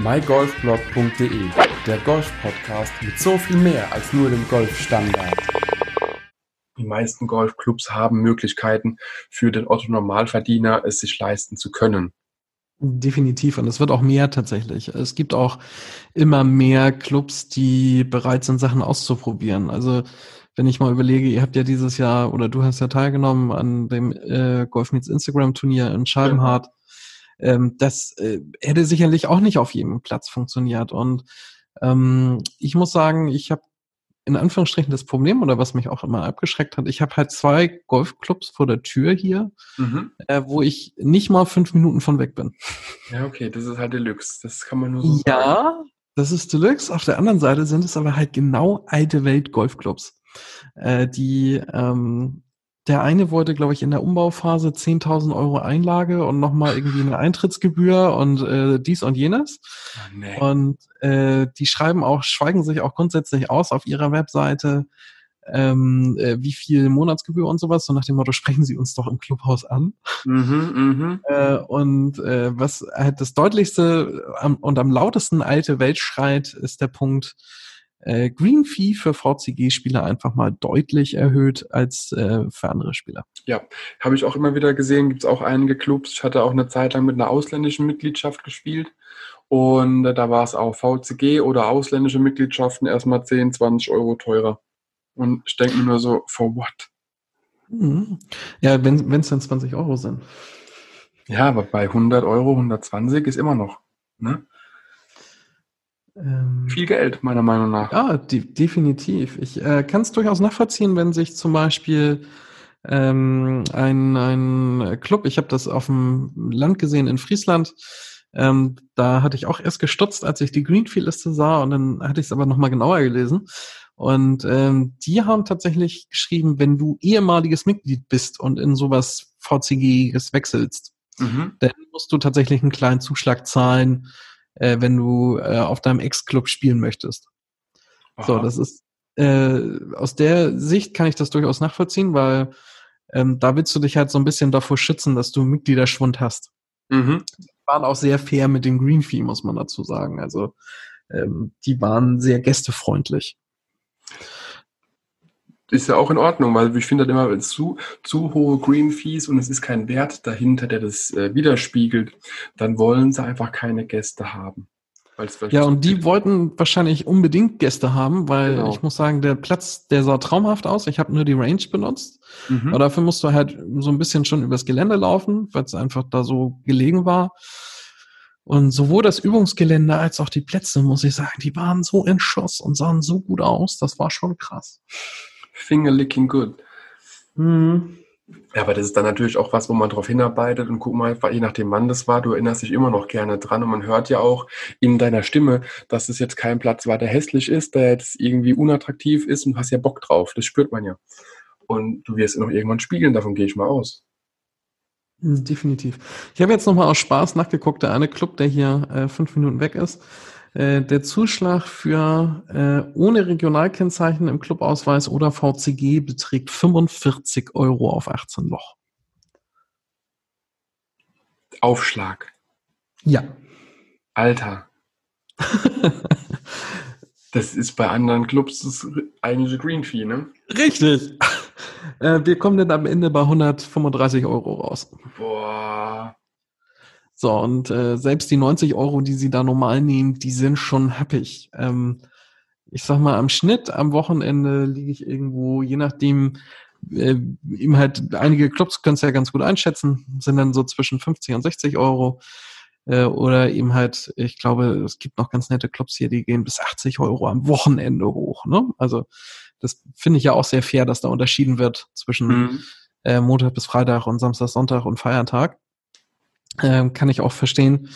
mygolfblog.de, der Golf-Podcast mit so viel mehr als nur dem Golfstandard. Die meisten Golfclubs haben Möglichkeiten für den Otto-Normalverdiener, es sich leisten zu können. Definitiv. Und es wird auch mehr tatsächlich. Es gibt auch immer mehr Clubs, die bereit sind, Sachen auszuprobieren. Also wenn ich mal überlege, ihr habt ja dieses Jahr oder du hast ja teilgenommen an dem äh, Golf Meets Instagram Turnier in Scheibenhardt. Ja. Ähm, das äh, hätte sicherlich auch nicht auf jedem Platz funktioniert. Und ähm, ich muss sagen, ich habe in Anführungsstrichen das Problem oder was mich auch immer abgeschreckt hat, ich habe halt zwei Golfclubs vor der Tür hier, mhm. äh, wo ich nicht mal fünf Minuten von weg bin. Ja, okay, das ist halt Deluxe. Das kann man nur so ja, sagen. Ja, das ist Deluxe. Auf der anderen Seite sind es aber halt genau alte Welt Golfclubs, äh, die ähm, der eine wollte, glaube ich, in der Umbauphase 10.000 Euro Einlage und nochmal irgendwie eine Eintrittsgebühr und äh, dies und jenes. Oh, nee. Und äh, die schreiben auch, schweigen sich auch grundsätzlich aus auf ihrer Webseite, ähm, äh, wie viel Monatsgebühr und sowas, so nach dem Motto, sprechen Sie uns doch im Clubhaus an. Mhm, mh. äh, und äh, was halt das deutlichste am, und am lautesten alte Welt schreit, ist der Punkt, äh, Green Fee für VCG-Spieler einfach mal deutlich erhöht als äh, für andere Spieler. Ja, habe ich auch immer wieder gesehen, gibt es auch einige Clubs. Ich hatte auch eine Zeit lang mit einer ausländischen Mitgliedschaft gespielt und äh, da war es auch VCG oder ausländische Mitgliedschaften erstmal 10, 20 Euro teurer. Und ich denke mir nur so, for what? Mhm. Ja, wenn es dann 20 Euro sind. Ja, aber bei 100 Euro, 120 ist immer noch. Ne? Ähm, Viel Geld, meiner Meinung nach. Ja, de definitiv. Ich äh, kann es durchaus nachvollziehen, wenn sich zum Beispiel ähm, ein, ein Club, ich habe das auf dem Land gesehen in Friesland, ähm, da hatte ich auch erst gestutzt, als ich die Greenfield-Liste sah und dann hatte ich es aber nochmal genauer gelesen. Und ähm, die haben tatsächlich geschrieben, wenn du ehemaliges Mitglied bist und in sowas VCGiges wechselst, mhm. dann musst du tatsächlich einen kleinen Zuschlag zahlen, äh, wenn du äh, auf deinem Ex-Club spielen möchtest. Aha. So, das ist äh, aus der Sicht kann ich das durchaus nachvollziehen, weil ähm, da willst du dich halt so ein bisschen davor schützen, dass du Mitgliederschwund hast. Mhm. Die waren auch sehr fair mit dem Green Fee, muss man dazu sagen. Also ähm, die waren sehr gästefreundlich ist ja auch in Ordnung, weil ich finde halt immer zu, zu hohe Green Fees und es ist kein Wert dahinter, der das äh, widerspiegelt, dann wollen sie einfach keine Gäste haben. Ja, und die wollten wahrscheinlich unbedingt Gäste haben, weil genau. ich muss sagen, der Platz, der sah traumhaft aus. Ich habe nur die Range benutzt. Mhm. Aber dafür musst du halt so ein bisschen schon übers Gelände laufen, weil es einfach da so gelegen war. Und sowohl das Übungsgelände als auch die Plätze, muss ich sagen, die waren so in Schuss und sahen so gut aus. Das war schon krass. Finger licking good. Mhm. Ja, aber das ist dann natürlich auch was, wo man drauf hinarbeitet und guck mal, je nachdem wann das war, du erinnerst dich immer noch gerne dran und man hört ja auch in deiner Stimme, dass es jetzt kein Platz war, der hässlich ist, der jetzt irgendwie unattraktiv ist und hast ja Bock drauf. Das spürt man ja. Und du wirst noch irgendwann spiegeln, davon gehe ich mal aus. Definitiv. Ich habe jetzt nochmal aus Spaß nachgeguckt, der eine Club, der hier äh, fünf Minuten weg ist, äh, der Zuschlag für äh, ohne Regionalkennzeichen im Clubausweis oder VCG beträgt 45 Euro auf 18 Loch. Aufschlag. Ja. Alter. das ist bei anderen Clubs das eigentliche Green Fee, ne? Richtig. Äh, wir kommen dann am Ende bei 135 Euro raus. Boah. So, und äh, selbst die 90 Euro, die sie da normal nehmen, die sind schon happig. Ähm, ich sag mal, am Schnitt am Wochenende liege ich irgendwo, je nachdem, äh, eben halt, einige Clubs können es ja ganz gut einschätzen, sind dann so zwischen 50 und 60 Euro. Äh, oder eben halt, ich glaube, es gibt noch ganz nette Clubs hier, die gehen bis 80 Euro am Wochenende hoch. Ne? Also das finde ich ja auch sehr fair, dass da unterschieden wird zwischen mhm. äh, Montag bis Freitag und Samstag, Sonntag und Feiertag. Ähm, kann ich auch verstehen,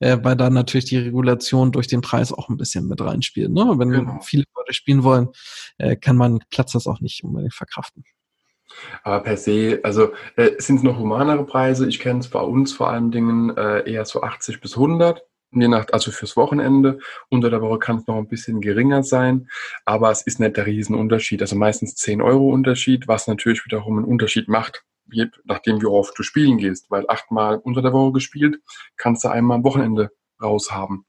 äh, weil da natürlich die Regulation durch den Preis auch ein bisschen mit reinspielt. Ne? Wenn genau. viele Leute spielen wollen, äh, kann man Platz das auch nicht unbedingt verkraften. Aber per se, also äh, sind es noch humanere Preise. Ich kenne es bei uns vor allen Dingen äh, eher so 80 bis 100 je nach, also fürs Wochenende. Unter der Woche kann es noch ein bisschen geringer sein, aber es ist nicht der Riesenunterschied. Also meistens 10 Euro Unterschied, was natürlich wiederum einen Unterschied macht, je nachdem wie oft du spielen gehst, weil achtmal unter der Woche gespielt, kannst du einmal am Wochenende raushaben.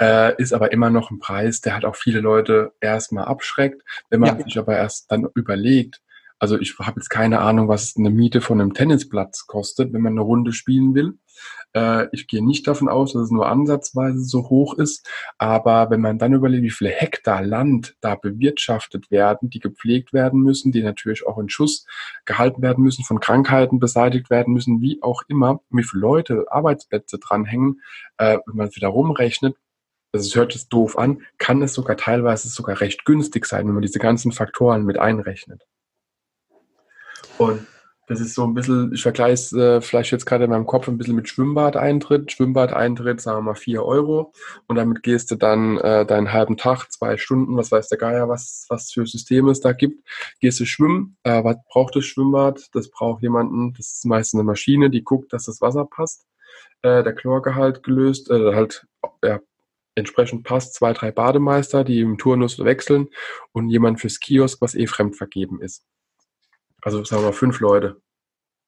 äh, ist aber immer noch ein Preis, der halt auch viele Leute erstmal abschreckt. Wenn man ja. sich aber erst dann überlegt, also ich habe jetzt keine Ahnung, was eine Miete von einem Tennisplatz kostet, wenn man eine Runde spielen will. Äh, ich gehe nicht davon aus, dass es nur ansatzweise so hoch ist. Aber wenn man dann überlegt, wie viele Hektar Land da bewirtschaftet werden, die gepflegt werden müssen, die natürlich auch in Schuss gehalten werden müssen, von Krankheiten beseitigt werden müssen, wie auch immer, wie viele Leute Arbeitsplätze dranhängen, äh, wenn man es wieder rumrechnet, also es hört sich doof an, kann es sogar teilweise sogar recht günstig sein, wenn man diese ganzen Faktoren mit einrechnet. Und das ist so ein bisschen, ich vergleiche es äh, vielleicht jetzt gerade in meinem Kopf ein bisschen mit Schwimmbadeintritt. Schwimmbadeintritt, sagen wir mal, vier Euro. Und damit gehst du dann äh, deinen halben Tag, zwei Stunden, was weiß der Geier, was, was für Systeme es da gibt. Gehst du schwimmen. Äh, was braucht das Schwimmbad? Das braucht jemanden, das ist meistens eine Maschine, die guckt, dass das Wasser passt. Äh, der Chlorgehalt gelöst, äh, halt ja, entsprechend passt. Zwei, drei Bademeister, die im Turnus wechseln und jemand fürs Kiosk, was eh fremd vergeben ist. Also sagen wir mal fünf Leute.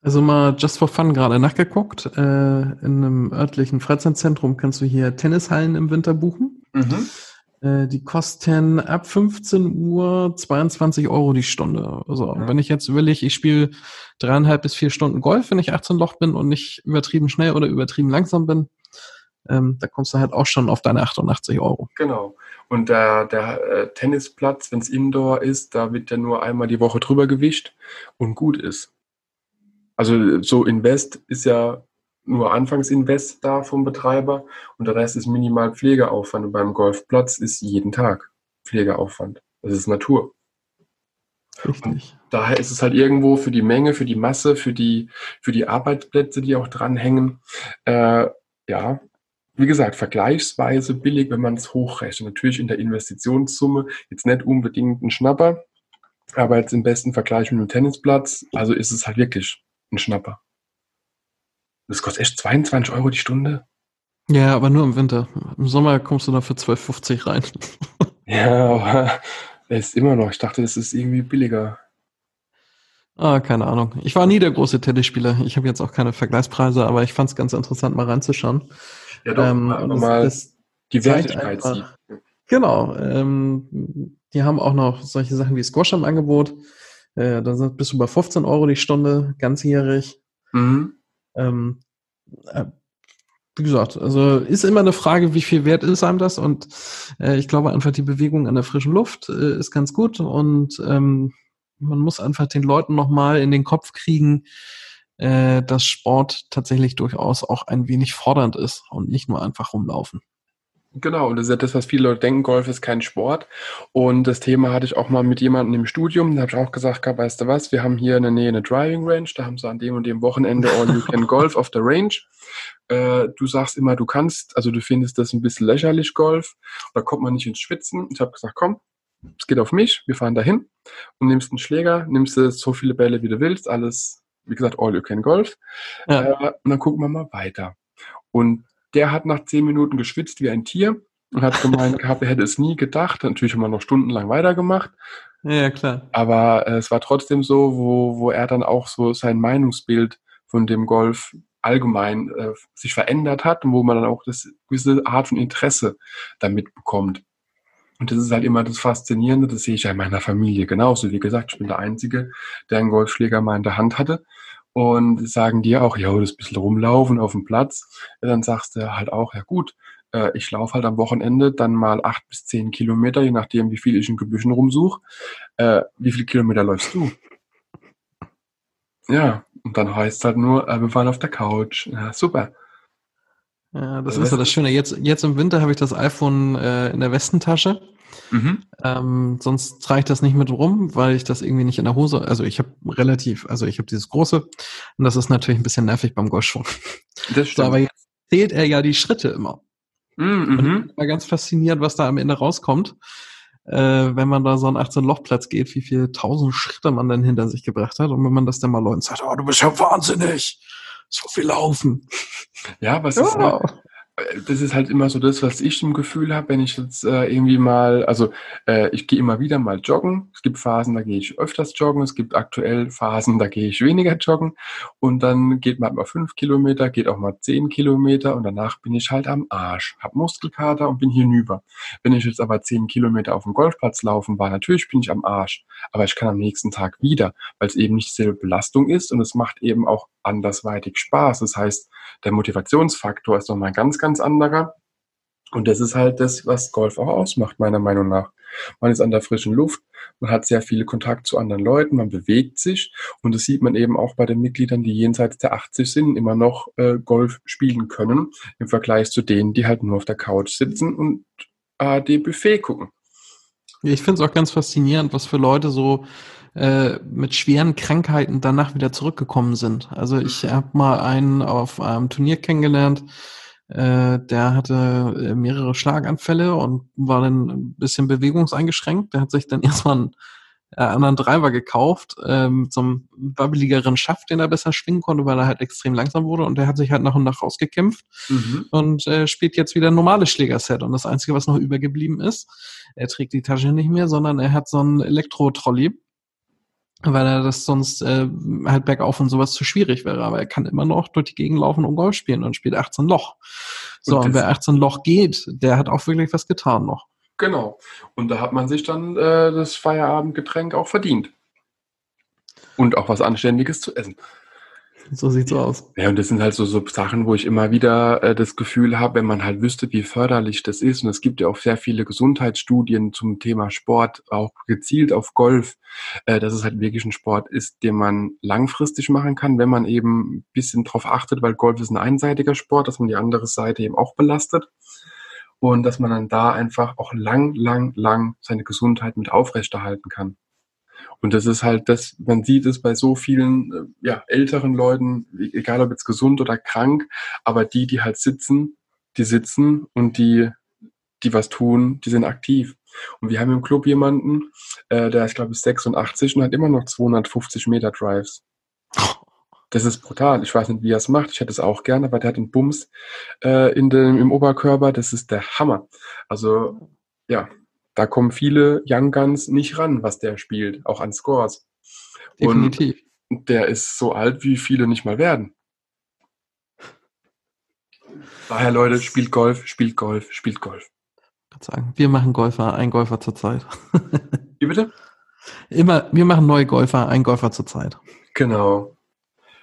Also mal just for fun gerade nachgeguckt. Äh, in einem örtlichen Freizeitzentrum kannst du hier Tennishallen im Winter buchen. Mhm. Äh, die kosten ab 15 Uhr 22 Euro die Stunde. Also ja. wenn ich jetzt überlege, ich spiele dreieinhalb bis vier Stunden Golf, wenn ich 18 Loch bin und nicht übertrieben schnell oder übertrieben langsam bin, ähm, da kommst du halt auch schon auf deine 88 Euro. Genau. Und der, der äh, Tennisplatz, wenn es Indoor ist, da wird ja nur einmal die Woche drüber gewischt und gut ist. Also so Invest ist ja nur Anfangsinvest da vom Betreiber und der Rest ist minimal Pflegeaufwand. Und beim Golfplatz ist jeden Tag Pflegeaufwand. Das ist Natur. Richtig. Und daher ist es halt irgendwo für die Menge, für die Masse, für die, für die Arbeitsplätze, die auch dranhängen, äh, ja, wie gesagt, vergleichsweise billig, wenn man es hochrechnet. Natürlich in der Investitionssumme jetzt nicht unbedingt ein Schnapper, aber jetzt im besten Vergleich mit einem Tennisplatz, also ist es halt wirklich ein Schnapper. Das kostet echt 22 Euro die Stunde. Ja, aber nur im Winter. Im Sommer kommst du da für 12,50 rein. ja, aber es ist immer noch. Ich dachte, das ist irgendwie billiger. Ah, keine Ahnung. Ich war nie der große Tennisspieler. Ich habe jetzt auch keine Vergleichspreise, aber ich fand es ganz interessant, mal reinzuschauen. Ja, doch, ähm, mal das, die Wertigkeit sieht. Genau. Ähm, die haben auch noch solche Sachen wie Squash im Angebot. Äh, da sind bis über 15 Euro die Stunde, ganzjährig. Mhm. Ähm, äh, wie gesagt, also ist immer eine Frage, wie viel wert ist einem das? Und äh, ich glaube einfach, die Bewegung an der frischen Luft äh, ist ganz gut und ähm, man muss einfach den Leuten nochmal in den Kopf kriegen, äh, dass Sport tatsächlich durchaus auch ein wenig fordernd ist und nicht nur einfach rumlaufen. Genau, und das ist ja das, was viele Leute denken, Golf ist kein Sport. Und das Thema hatte ich auch mal mit jemandem im Studium, da habe ich auch gesagt, weißt du was, wir haben hier in der Nähe eine Driving Range, da haben sie an dem und dem Wochenende All You Can Golf auf der Range. Äh, du sagst immer, du kannst, also du findest das ein bisschen lächerlich, Golf, da kommt man nicht ins Schwitzen. Ich habe gesagt, komm, es geht auf mich, wir fahren dahin und nimmst einen Schläger, nimmst so viele Bälle, wie du willst, alles, wie gesagt, All You Can Golf. Ja. Äh, und dann gucken wir mal weiter. Und der hat nach zehn Minuten geschwitzt wie ein Tier und hat gemeint gehabt, er hätte es nie gedacht. Natürlich haben wir noch stundenlang weitergemacht. Ja, klar. Aber äh, es war trotzdem so, wo, wo er dann auch so sein Meinungsbild von dem Golf allgemein äh, sich verändert hat und wo man dann auch das gewisse Art von Interesse damit bekommt. Und das ist halt immer das Faszinierende, das sehe ich ja in meiner Familie genauso. Wie gesagt, ich bin der Einzige, der einen Golfschläger mal in der Hand hatte und sagen dir auch, ja, das bisschen rumlaufen auf dem Platz, dann sagst du halt auch, ja gut, äh, ich laufe halt am Wochenende dann mal acht bis zehn Kilometer, je nachdem, wie viel ich in Gebüschen rumsuche. Äh, wie viele Kilometer läufst du? Ja, und dann heißt es halt nur, äh, wir fahren auf der Couch. Ja, super. Ja, das ist ja das Schöne. Jetzt, jetzt im Winter habe ich das iPhone äh, in der Westentasche. Mhm. Ähm, sonst trage ich das nicht mit rum, weil ich das irgendwie nicht in der Hose. Also ich habe relativ, also ich habe dieses große und das ist natürlich ein bisschen nervig beim Golfschuh. Das stimmt. So, aber jetzt zählt er ja die Schritte immer. Mhm. Und ich bin mal ganz fasziniert, was da am Ende rauskommt, äh, wenn man da so einen 18-Loch-Platz geht, wie viele tausend Schritte man dann hinter sich gebracht hat. Und wenn man das dann mal Leuten sagt, oh, du bist ja wahnsinnig, so viel laufen. Ja, was ist ja das ist halt immer so das, was ich im Gefühl habe, wenn ich jetzt äh, irgendwie mal, also äh, ich gehe immer wieder mal joggen. Es gibt Phasen, da gehe ich öfters joggen. Es gibt aktuell Phasen, da gehe ich weniger joggen. Und dann geht man mal fünf Kilometer, geht auch mal zehn Kilometer und danach bin ich halt am Arsch, hab Muskelkater und bin hinüber. Wenn ich jetzt aber zehn Kilometer auf dem Golfplatz laufen war, natürlich bin ich am Arsch, aber ich kann am nächsten Tag wieder, weil es eben nicht dieselbe Belastung ist und es macht eben auch andersweitig Spaß. Das heißt, der Motivationsfaktor ist nochmal ein ganz, ganz anderer. Und das ist halt das, was Golf auch ausmacht, meiner Meinung nach. Man ist an der frischen Luft, man hat sehr viel Kontakt zu anderen Leuten, man bewegt sich und das sieht man eben auch bei den Mitgliedern, die jenseits der 80 sind, immer noch äh, Golf spielen können, im Vergleich zu denen, die halt nur auf der Couch sitzen und ARD Buffet gucken. Ich finde es auch ganz faszinierend, was für Leute so äh, mit schweren Krankheiten danach wieder zurückgekommen sind. Also ich habe mal einen auf einem Turnier kennengelernt, äh, der hatte äh, mehrere Schlaganfälle und war dann ein bisschen bewegungseingeschränkt. Der hat sich dann erstmal einen äh, anderen Driver gekauft, äh, mit so einem wabbeligeren Schaft, den er besser schwingen konnte, weil er halt extrem langsam wurde und der hat sich halt nach und nach rausgekämpft mhm. und äh, spielt jetzt wieder ein normales Schlägerset und das Einzige, was noch übergeblieben ist, er trägt die Tasche nicht mehr, sondern er hat so einen Elektro-Trolley weil er das sonst äh, halt bergauf und sowas zu schwierig wäre. Aber er kann immer noch durch die Gegend laufen und Golf spielen und spielt 18 Loch. So, und, und wer 18 Loch geht, der hat auch wirklich was getan noch. Genau. Und da hat man sich dann äh, das Feierabendgetränk auch verdient. Und auch was Anständiges zu essen. So sieht's aus. Ja, und das sind halt so, so Sachen, wo ich immer wieder äh, das Gefühl habe, wenn man halt wüsste, wie förderlich das ist. Und es gibt ja auch sehr viele Gesundheitsstudien zum Thema Sport, auch gezielt auf Golf, äh, dass es halt wirklich ein Sport ist, den man langfristig machen kann, wenn man eben ein bisschen drauf achtet, weil Golf ist ein einseitiger Sport, dass man die andere Seite eben auch belastet. Und dass man dann da einfach auch lang, lang, lang seine Gesundheit mit aufrechterhalten kann. Und das ist halt das, man sieht es bei so vielen äh, ja, älteren Leuten, egal ob jetzt gesund oder krank, aber die, die halt sitzen, die sitzen und die, die was tun, die sind aktiv. Und wir haben im Club jemanden, äh, der ist, glaube ich, 86 und hat immer noch 250 Meter Drives. Das ist brutal. Ich weiß nicht, wie er es macht. Ich hätte es auch gerne, aber der hat einen Bums äh, in dem, im Oberkörper. Das ist der Hammer. Also, ja, da kommen viele Young Guns nicht ran, was der spielt, auch an Scores. Definitiv. Und der ist so alt, wie viele nicht mal werden. Daher, Leute, spielt Golf, spielt Golf, spielt Golf. Ich sagen, wir machen Golfer, ein Golfer zur Zeit. Wie bitte? Immer, wir machen neue Golfer, ein Golfer zur Zeit. Genau.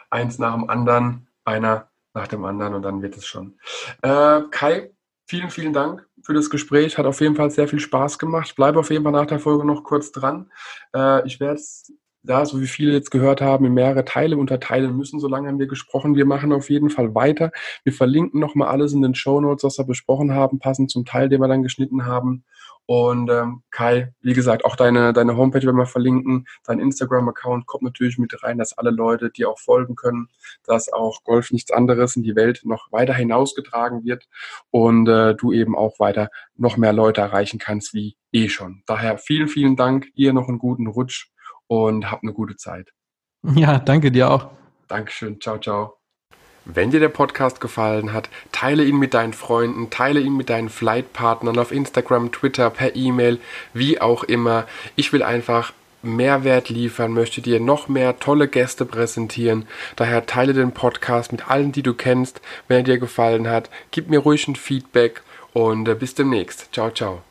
Eins nach dem anderen, einer nach dem anderen und dann wird es schon. Äh, Kai, vielen, vielen Dank für das Gespräch. Hat auf jeden Fall sehr viel Spaß gemacht. Ich bleibe auf jeden Fall nach der Folge noch kurz dran. Äh, ich werde es, da, so wie viele jetzt gehört haben, in mehrere Teile unterteilen müssen. So lange haben wir gesprochen. Wir machen auf jeden Fall weiter. Wir verlinken nochmal alles in den Show Notes, was wir besprochen haben, passend zum Teil, den wir dann geschnitten haben. Und ähm, Kai, wie gesagt, auch deine, deine Homepage werden wir verlinken. Dein Instagram-Account kommt natürlich mit rein, dass alle Leute dir auch folgen können, dass auch Golf nichts anderes in die Welt noch weiter hinausgetragen wird und äh, du eben auch weiter noch mehr Leute erreichen kannst wie eh schon. Daher vielen, vielen Dank, dir noch einen guten Rutsch und hab eine gute Zeit. Ja, danke dir auch. Dankeschön. Ciao, ciao. Wenn dir der Podcast gefallen hat, teile ihn mit deinen Freunden, teile ihn mit deinen Flightpartnern auf Instagram, Twitter, per E-Mail, wie auch immer. Ich will einfach Mehrwert liefern, möchte dir noch mehr tolle Gäste präsentieren. Daher teile den Podcast mit allen, die du kennst. Wenn er dir gefallen hat, gib mir ruhig ein Feedback und äh, bis demnächst. Ciao, ciao.